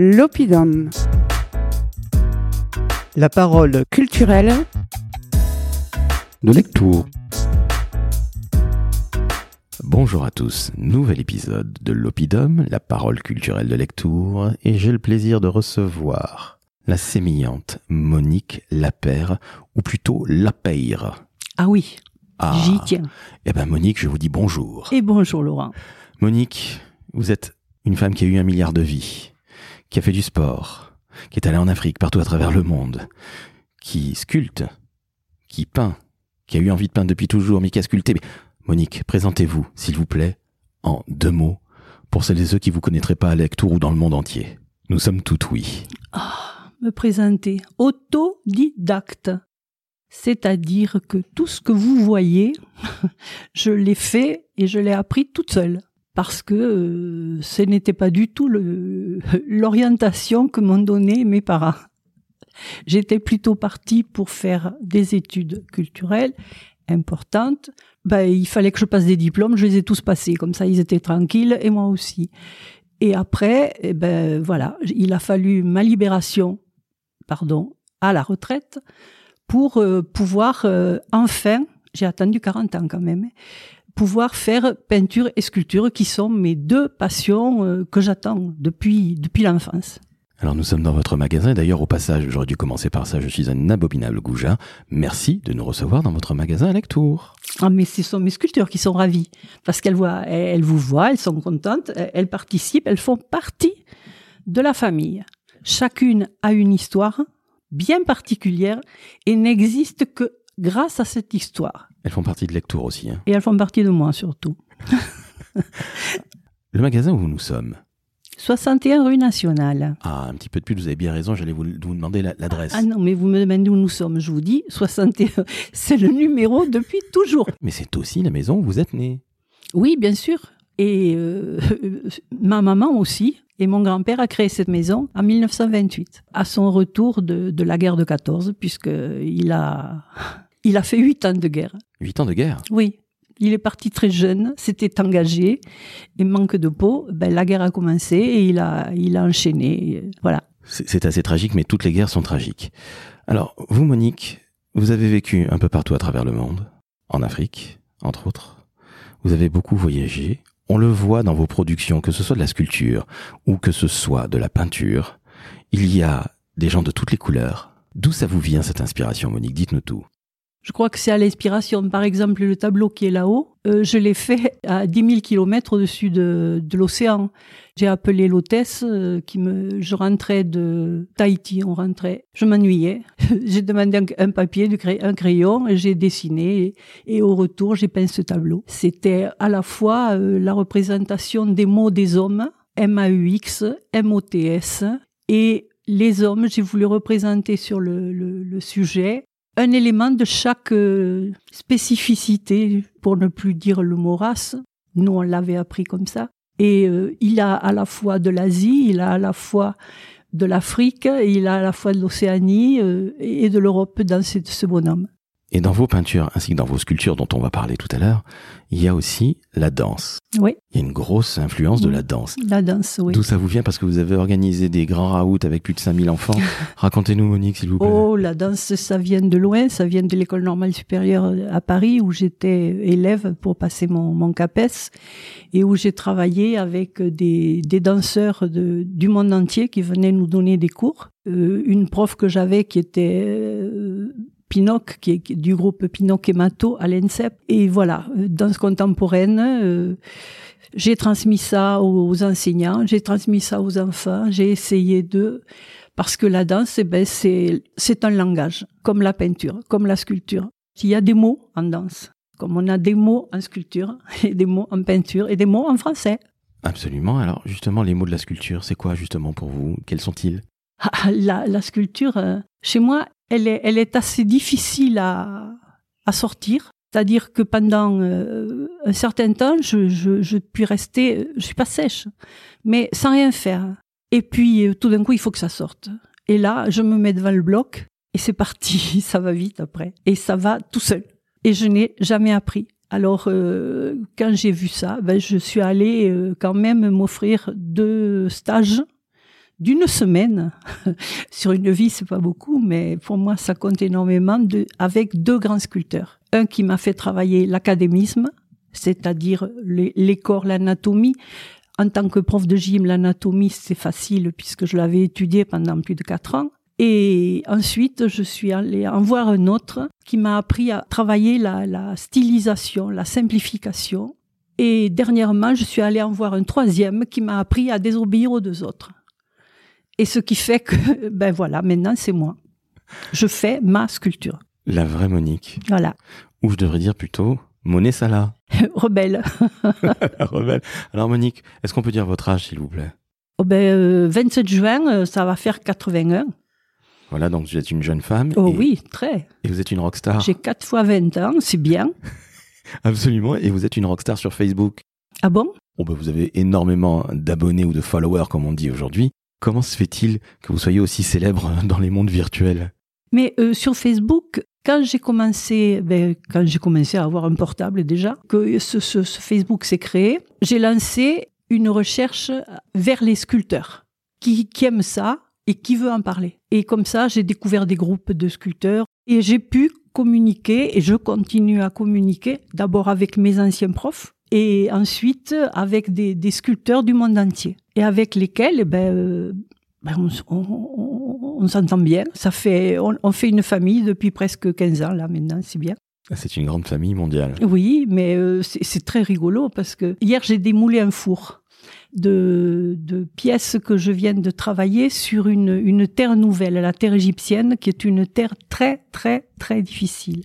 L'Opidum. La parole culturelle de lecture. Bonjour à tous, nouvel épisode de l'Opidum, la parole culturelle de lecture, et j'ai le plaisir de recevoir la sémillante Monique Lapère, ou plutôt Lapeyre. Ah oui, Ah. j'y tiens. Eh ben Monique, je vous dis bonjour. Et bonjour Laurent. Monique, vous êtes une femme qui a eu un milliard de vies, qui a fait du sport, qui est allée en Afrique, partout à travers le monde, qui sculpte, qui peint, qui a eu envie de peindre depuis toujours, mais qui a sculpté. Monique, présentez-vous, s'il vous plaît, en deux mots, pour celles et ceux qui vous connaîtraient pas à Lectour ou dans le monde entier. Nous sommes toutes oui. Me présenter. Autodidacte. C'est-à-dire que tout ce que vous voyez, je l'ai fait et je l'ai appris toute seule. Parce que euh, ce n'était pas du tout l'orientation que m'ont donné mes parents. J'étais plutôt partie pour faire des études culturelles importantes. Ben, il fallait que je passe des diplômes, je les ai tous passés, comme ça ils étaient tranquilles et moi aussi. Et après, eh ben voilà, il a fallu ma libération, pardon, à la retraite pour euh, pouvoir euh, enfin, j'ai attendu 40 ans quand même, pouvoir faire peinture et sculpture qui sont mes deux passions euh, que j'attends depuis depuis l'enfance. Alors nous sommes dans votre magasin. D'ailleurs, au passage, j'aurais dû commencer par ça. Je suis un abominable goujat. Merci de nous recevoir dans votre magasin à Lectour. Ah mais ce sont mes sculptures qui sont ravies parce qu'elles voient, elles, vous voient, elles sont contentes, elles participent, elles font partie de la famille. Chacune a une histoire bien particulière et n'existe que grâce à cette histoire. Elles font partie de Lectour aussi. hein. Et elles font partie de moi surtout. Le magasin où nous sommes. 61 rue Nationale. Ah, un petit peu de pub, vous avez bien raison, j'allais vous, vous demander la- l'adresse. Ah non, mais vous me demandez où nous sommes. Je vous dis, 61, c'est le numéro depuis toujours. Mais c'est aussi la maison où vous êtes né. Oui, bien sûr. Et euh, ma maman aussi. Et mon grand-père a créé cette maison en 1928, à son retour de, de la guerre de 14, puisqu'il a, il a fait huit ans de guerre. Huit ans de guerre. Oui, il est parti très jeune, s'était engagé, et manque de peau, ben, la guerre a commencé et il a, il a enchaîné. Voilà. C'est c'est assez tragique, mais toutes les guerres sont tragiques. Alors, vous, Monique, vous avez vécu un peu partout à travers le monde, en Afrique, entre autres. Vous avez beaucoup voyagé. On le voit dans vos productions, que ce soit de la sculpture ou que ce soit de la peinture. Il y a des gens de toutes les couleurs. D'où ça vous vient cette inspiration, Monique? Dites-nous tout. Je crois que c'est à l'inspiration. Par exemple, le tableau qui est là-haut, euh, je l'ai fait à 10 000 kilomètres au-dessus de, de l'océan. J'ai appelé l'hôtesse euh, qui me, je rentrais de Tahiti, on rentrait. Je m'ennuyais. j'ai demandé un, papier, un crayon, et j'ai dessiné. Et, et au retour, j'ai peint ce tableau. C'était à la fois euh, la représentation des mots des hommes, M-A-U-X, M-O-T-S, et les hommes, j'ai voulu représenter sur le, le- le sujet un élément de chaque euh, spécificité, pour ne plus dire le mot race. Nous, on l'avait appris comme ça. Et euh, il a à la fois de l'Asie, il a à la fois de l'Afrique, il a à la fois de l'Océanie euh, et de l'Europe dans ce, ce bonhomme. Et dans vos peintures, ainsi que dans vos sculptures dont on va parler tout à l'heure, il y a aussi la danse. Oui, Il y a une grosse influence de Mm. la danse. la danse, oui. D'où ça vous vient? Parce que vous avez organisé des grands raouts avec plus de 5000 enfants. Racontez-nous, Monique, s'il vous plaît. Oh, la danse, ça vient de loin, ça vient de l'école normale supérieure à Paris où j'étais élève pour passer mon, mon CAPES et où j'ai travaillé avec des, des danseurs de, du monde entier qui venaient nous donner des cours. Euh, une prof que j'avais qui était euh, Pinoc, qui est du groupe Pinoc et Mato à l'ENSEP. Et voilà, euh, danse contemporaine. euh, j'ai transmis ça aux enseignants, j'ai transmis ça aux enfants, j'ai essayé de parce que la danse, eh ben, c'est, c'est un langage, comme la peinture, comme la sculpture. Il y a des mots en danse, comme on a des mots en sculpture, et des mots en peinture, et des mots en français. Absolument. Alors, justement, les mots de la sculpture, c'est quoi, justement, pour vous? Quels sont-ils? Ah, La, la sculpture, euh, chez moi, elle est, elle est assez difficile à, à sortir. C'est-à-dire que pendant euh, un certain temps, je, je, je puis rester, je suis pas sèche, mais sans rien faire. Et puis, euh, tout d'un coup, il faut que ça sorte. Et là, je me mets devant le bloc et c'est parti. Ça va vite après. Et ça va tout seul. Et je n'ai jamais appris. Alors, euh, quand j'ai vu ça, ben, je suis allée euh, quand même m'offrir deux stages d'une semaine. Sur une vie, c'est pas beaucoup, mais pour moi, ça compte énormément de, avec deux grands sculpteurs. Un qui m'a fait travailler l'académisme, c'est-à-dire les, les corps, l'anatomie. En tant que prof de gym, l'anatomie, c'est facile puisque je l'avais étudié pendant plus de quatre ans. Et ensuite, je suis allée en voir un autre qui m'a appris à travailler la, la, stylisation, la simplification. Et dernièrement, je suis allée en voir un troisième qui m'a appris à désobéir aux deux autres. Et ce qui fait que, ben voilà, maintenant c'est moi. Je fais ma sculpture. La vraie Monique. Voilà. Ou je devrais dire plutôt Monet Salah. Rebelle. Rebelle. Alors Monique, est-ce qu'on peut dire votre âge, s'il vous plaît? Oh ben, euh, 27 juin, euh, ça va faire 81. Voilà, donc vous êtes une jeune femme. Oh et, oui, très. Et vous êtes une rockstar. J'ai 4 fois 20 ans, c'est bien. Absolument. Et vous êtes une rockstar sur Facebook. Ah bon? Oh ben vous avez énormément d'abonnés ou de followers, comme on dit aujourd'hui. Comment se fait-il que vous soyez aussi célèbre dans les mondes virtuels? Mais euh, sur Facebook, quand j'ai commencé, ben, quand j'ai commencé à avoir un portable déjà, que ce, ce, ce Facebook s'est créé, j'ai lancé une recherche vers les sculpteurs qui, qui aiment ça et qui veut en parler. Et comme ça, j'ai découvert des groupes de sculpteurs et j'ai pu communiquer et je continue à communiquer d'abord avec mes anciens profs et ensuite avec des, des sculpteurs du monde entier et avec lesquels ben, euh, ben on, on, on s'entend bien. Ça fait, on, on, fait une famille depuis presque 15 ans là maintenant, c'est bien. C'est une grande famille mondiale. Oui, mais euh, c'est très rigolo parce que hier j'ai démoulé un four de, de, pièces que je viens de travailler sur une, une terre nouvelle, la terre égyptienne, qui est une terre très, très, très difficile.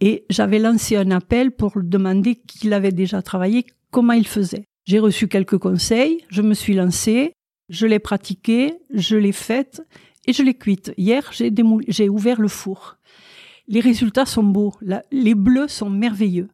Et j'avais lancé un appel pour demander qu'il avait déjà travaillé, comment il faisait. J'ai reçu quelques conseils, je me suis lancée, je l'ai pratiqué, je l'ai faite et je l'ai cuite. Hier, j'ai ouvert le four. Les résultats sont beaux, les bleus sont merveilleux.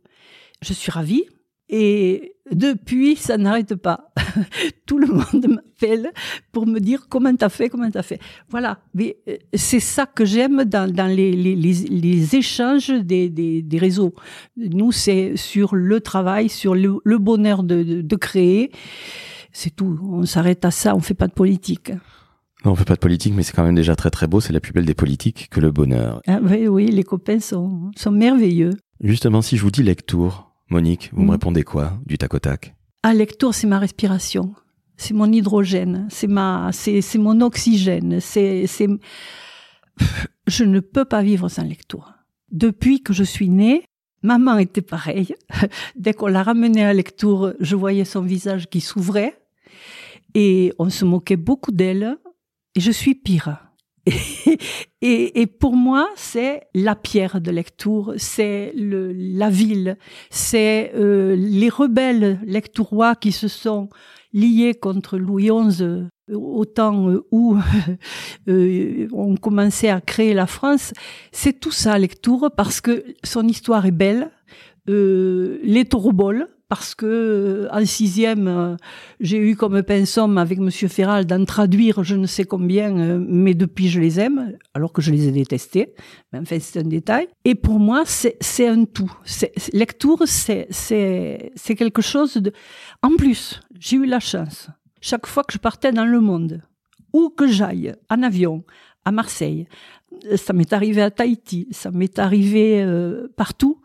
Je suis ravie. Et depuis, ça n'arrête pas. Tout le monde m'appelle pour me dire comment t'as fait, comment t'as fait. Voilà. Mais c'est ça que j'aime dans, dans les, les, les, les, échanges des, des, des réseaux. Nous, c'est sur le travail, sur le, le bonheur de, de, de créer. C'est tout. On s'arrête à ça. On fait pas de politique. Non, on fait pas de politique, mais c'est quand même déjà très très beau. C'est la plus belle des politiques que le bonheur. Ah, oui, oui, les copains sont, sont merveilleux. Justement, si je vous dis lecture, Monique, vous mmh. me répondez quoi du tac au tac? Ah, lecture, c'est ma respiration. C'est mon hydrogène. C'est ma, c'est, c'est mon oxygène. C'est, c'est, je ne peux pas vivre sans lecture. Depuis que je suis née, maman était pareille. Dès qu'on l'a ramenée à lecture, je voyais son visage qui s'ouvrait et on se moquait beaucoup d'elle. Et je suis pire. Et, et, pour moi, c'est la pierre de lecture, c'est le, la ville, c'est euh, les rebelles lectourois qui se sont liés contre Louis XI au temps où euh, on commençait à créer la France. C'est tout ça, lecture, parce que son histoire est belle. Euh, les taureaux parce que euh, en sixième, euh, j'ai eu comme pensum avec Monsieur Ferral d'en traduire je ne sais combien, euh, mais depuis je les aime, alors que je les ai détestés. Mais enfin, c'est un détail. Et pour moi, c'est un tout. Lecture, c'est quelque chose de. En plus, j'ai eu la chance. Chaque fois que je partais dans le monde, où que j'aille, en avion, à Marseille, ça m'est arrivé à Tahiti, ça m'est arrivé euh, partout,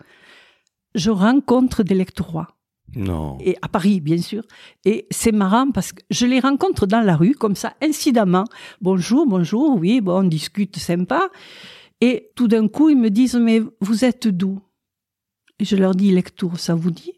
je rencontre des lecteurs non. Et à Paris, bien sûr. Et c'est marrant parce que je les rencontre dans la rue, comme ça, incidemment. Bonjour, bonjour, oui, bon, on discute sympa. Et tout d'un coup, ils me disent, mais vous êtes d'où? Et je leur dis, lecture, ça vous dit?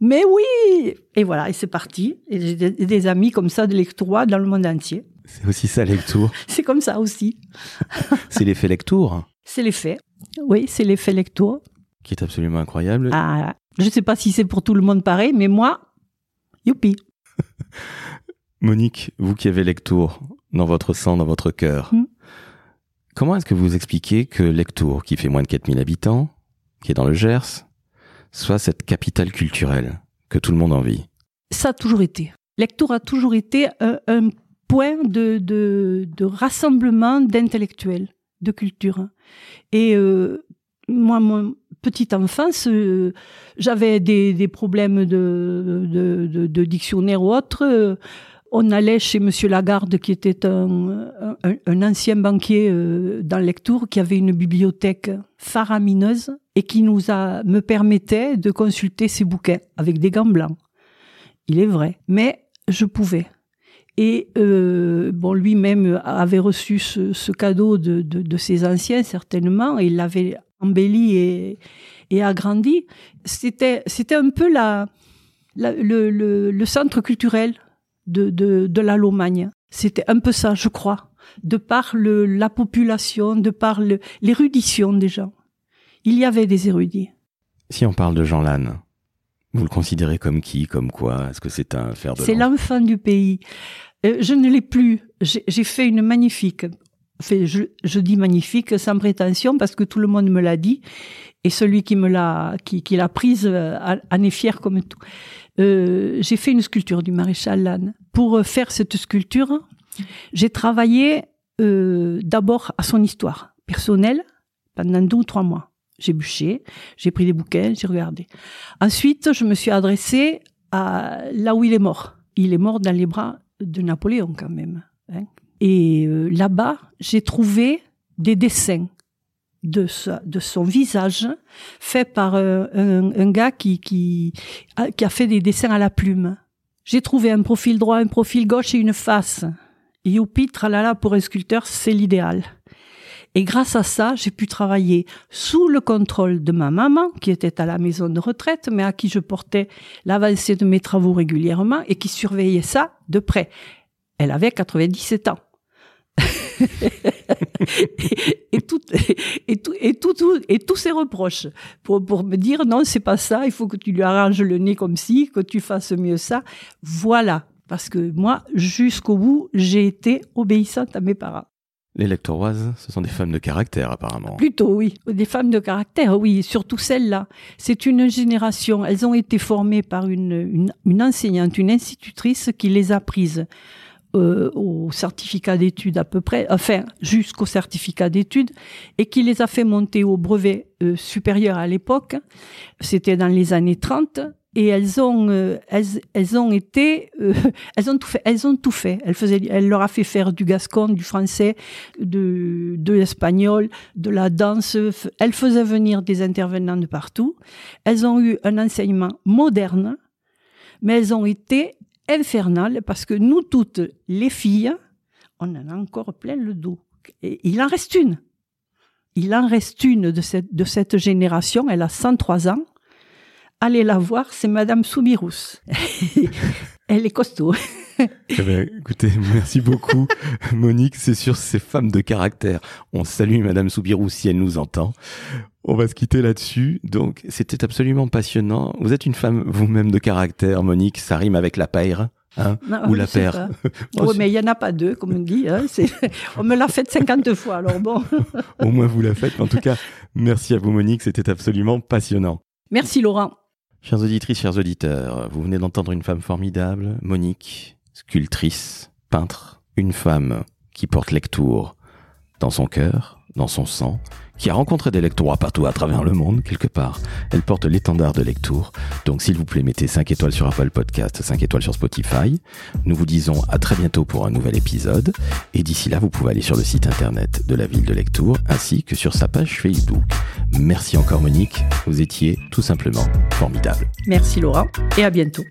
Mais oui Et voilà, et c'est parti. Et j'ai des, amis comme ça de lectouroi dans le monde entier. C'est aussi ça, lecture. c'est comme ça aussi. c'est l'effet lecture. C'est l'effet. Oui, c'est l'effet lecture. Qui est absolument incroyable. Ah, je ne sais pas si c'est pour tout le monde pareil, mais moi, youpi. Monique, vous qui avez Lectour dans votre sang, dans votre cœur, mmh. comment est-ce que vous expliquez que Lectour, qui fait moins de 4000 habitants, qui est dans le Gers, soit cette capitale culturelle que tout le monde envie? Ça a toujours été. Lectour a toujours été un, un point de, de, de rassemblement d'intellectuels, de culture. Et euh, moi, mon, petite enfance, euh, j'avais des, des, problèmes de, de, de, de, dictionnaire ou autre. on allait chez Monsieur Lagarde, qui était un, un, un ancien banquier euh, dans Lectour, qui avait une bibliothèque faramineuse et qui nous a, me permettait de consulter ses bouquins avec des gants blancs. Il est vrai, mais je pouvais. Et euh, bon, lui-même avait reçu ce, ce cadeau de, de, de, ses anciens certainement, et il l'avait embelli et, et agrandi. C'était, c'était un peu la, la le, le, le, centre culturel de, de, de la Lomagne. C'était un peu ça, je crois, de par le, la population, de par l'érudition des gens. Il y avait des érudits. Si on parle de Jean Lannes, vous le considérez comme qui, comme quoi? Est-ce que c'est un fer de C'est l'enfant du pays. Euh, je ne l'ai plus. J'ai fait une magnifique. Je, dis magnifique sans prétention parce que tout le monde me l'a dit et celui qui me l'a qui, qui l'a prise euh, en est fier comme tout. Euh, j'ai fait une sculpture du maréchal Lannes. Pour faire cette sculpture, j'ai travaillé euh, d'abord à son histoire personnelle pendant deux ou trois mois. J'ai bûché, j'ai pris des bouquins, j'ai regardé. Ensuite, je me suis adressée à là où il est mort. Il est mort dans les bras de Napoléon quand même. Hein. Et euh, là-bas, j'ai trouvé des dessins de, sa, de son visage faits par euh, un, un, gars qui, qui, a, qui a fait des dessins à la plume. J'ai trouvé un profil droit, un profil gauche et une face. Youpi, tralala, pour un sculpteur, c'est l'idéal. Et grâce à ça, j'ai pu travailler sous le contrôle de ma maman, qui était à la maison de retraite, mais à qui je portais l'avancée de mes travaux régulièrement et qui surveillait ça de près. Elle avait 97 ans. et, tout, et, tout, et, tout, et tous ces reproches pour, pour me dire non, c'est pas ça, il faut que tu lui arranges le nez comme ci, que tu fasses mieux ça. Voilà. Parce que moi, jusqu'au bout, j'ai été obéissante à mes parents. Les lectoroises, ce sont des femmes de caractère apparemment. Plutôt, oui. Des femmes de caractère, oui. Surtout celles-là. C'est une génération. Elles ont été formées par une, une, une enseignante, une institutrice qui les a prises euh, au certificat d'études à peu près, enfin jusqu'au certificat d'études, et qui les a fait monter au brevet euh, supérieur à l'époque. C'était dans les années 30 et elles ont euh, elles, elles, ont été euh, elles ont tout fait elles ont tout fait. Elle faisait elle leur a fait faire du gascon du français de de l'espagnol de la danse. Elles faisaient venir des intervenants de partout. Elles ont eu un enseignement moderne mais elles ont été infernales parce que nous toutes les filles on en a encore plein le dos il en reste une il en reste une de cette de cette génération elle a 103 ans allez la voir, c'est Madame Soubirous. Elle est costaud. eh bien, écoutez, merci beaucoup, Monique. C'est sur ces femmes de caractère. On salue Madame Soubirous si elle nous entend. On va se quitter là-dessus. Donc, c'était absolument passionnant. Vous êtes une femme vous-même de caractère, Monique. Ça rime avec la paire. Hein, non, ou la paire. oui, mais il n'y en a pas deux, comme on dit. Hein, on me l'a fait 50 fois, alors bon. Au moins, vous la faites. En tout cas, merci à vous, Monique. C'était absolument passionnant. Merci, Laurent. Chers auditrices, chers auditeurs, vous venez d'entendre une femme formidable, Monique, sculptrice, peintre, une femme qui porte lectour dans son cœur, dans son sang, qui a rencontré des lecteurs partout à travers le monde, quelque part. Elle porte l'étendard de lectour. Donc, s'il vous plaît, mettez 5 étoiles sur Apple Podcast, 5 étoiles sur Spotify. Nous vous disons à très bientôt pour un nouvel épisode. Et d'ici là, vous pouvez aller sur le site internet de la ville de Lectour, ainsi que sur sa page Facebook. Merci encore, Monique. Vous étiez tout simplement formidable. Merci, Laurent. Et à bientôt.